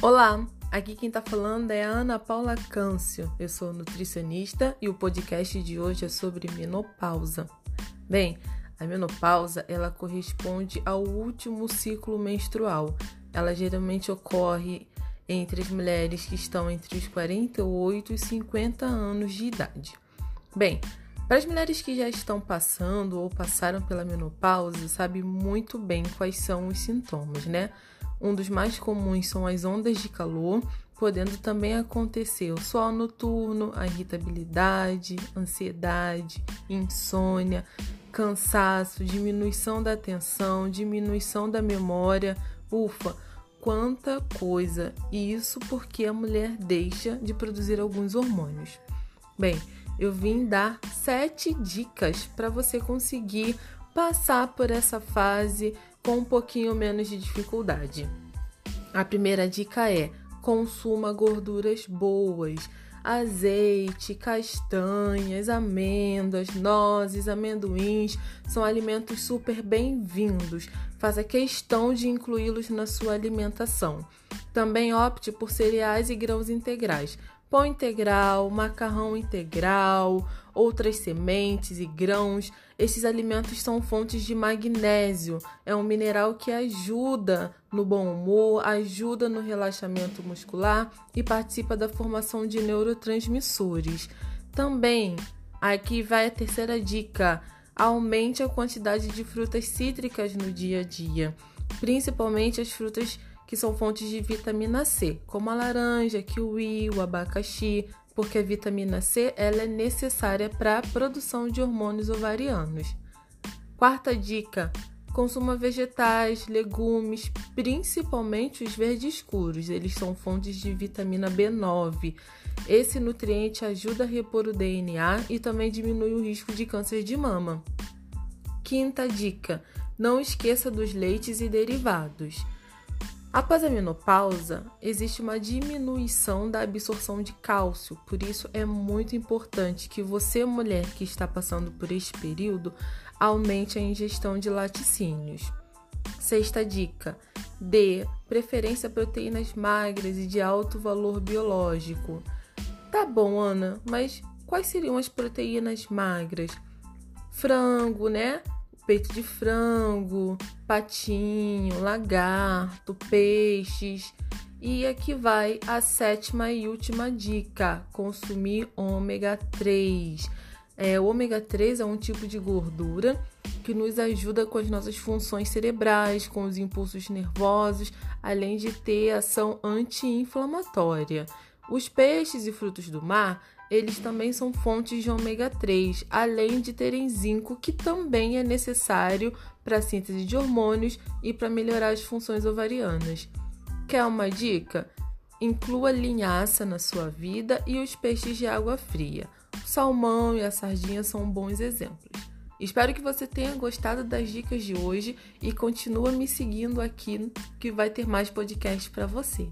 Olá, aqui quem tá falando é a Ana Paula Câncio. Eu sou nutricionista e o podcast de hoje é sobre menopausa. Bem, a menopausa ela corresponde ao último ciclo menstrual. Ela geralmente ocorre entre as mulheres que estão entre os 48 e 50 anos de idade. Bem, para as mulheres que já estão passando ou passaram pela menopausa, sabe muito bem quais são os sintomas, né? Um dos mais comuns são as ondas de calor, podendo também acontecer o sol noturno, a irritabilidade, ansiedade, insônia, cansaço, diminuição da atenção, diminuição da memória. Ufa, quanta coisa! E isso porque a mulher deixa de produzir alguns hormônios. Bem, eu vim dar sete dicas para você conseguir passar por essa fase com um pouquinho menos de dificuldade. A primeira dica é: consuma gorduras boas. Azeite, castanhas, amêndoas, nozes, amendoins são alimentos super bem-vindos. Faça questão de incluí-los na sua alimentação. Também opte por cereais e grãos integrais pão integral, macarrão integral, outras sementes e grãos. Esses alimentos são fontes de magnésio. É um mineral que ajuda no bom humor, ajuda no relaxamento muscular e participa da formação de neurotransmissores. Também, aqui vai a terceira dica: aumente a quantidade de frutas cítricas no dia a dia, principalmente as frutas que são fontes de vitamina C, como a laranja, kiwi, o abacaxi, porque a vitamina C ela é necessária para a produção de hormônios ovarianos. Quarta dica: consuma vegetais, legumes, principalmente os verdes escuros. Eles são fontes de vitamina B9. Esse nutriente ajuda a repor o DNA e também diminui o risco de câncer de mama. Quinta dica: não esqueça dos leites e derivados. Após a menopausa, existe uma diminuição da absorção de cálcio, por isso é muito importante que você, mulher que está passando por este período, aumente a ingestão de laticínios. Sexta dica: dê preferência a proteínas magras e de alto valor biológico. Tá bom, Ana, mas quais seriam as proteínas magras? Frango, né? Peito de frango, patinho, lagarto, peixes. E aqui vai a sétima e última dica: consumir ômega 3. É, o ômega 3 é um tipo de gordura que nos ajuda com as nossas funções cerebrais, com os impulsos nervosos, além de ter ação anti-inflamatória. Os peixes e frutos do mar eles também são fontes de ômega 3, além de terem zinco, que também é necessário para a síntese de hormônios e para melhorar as funções ovarianas. Quer uma dica? Inclua linhaça na sua vida e os peixes de água fria. O salmão e a sardinha são bons exemplos. Espero que você tenha gostado das dicas de hoje e continua me seguindo aqui que vai ter mais podcast para você.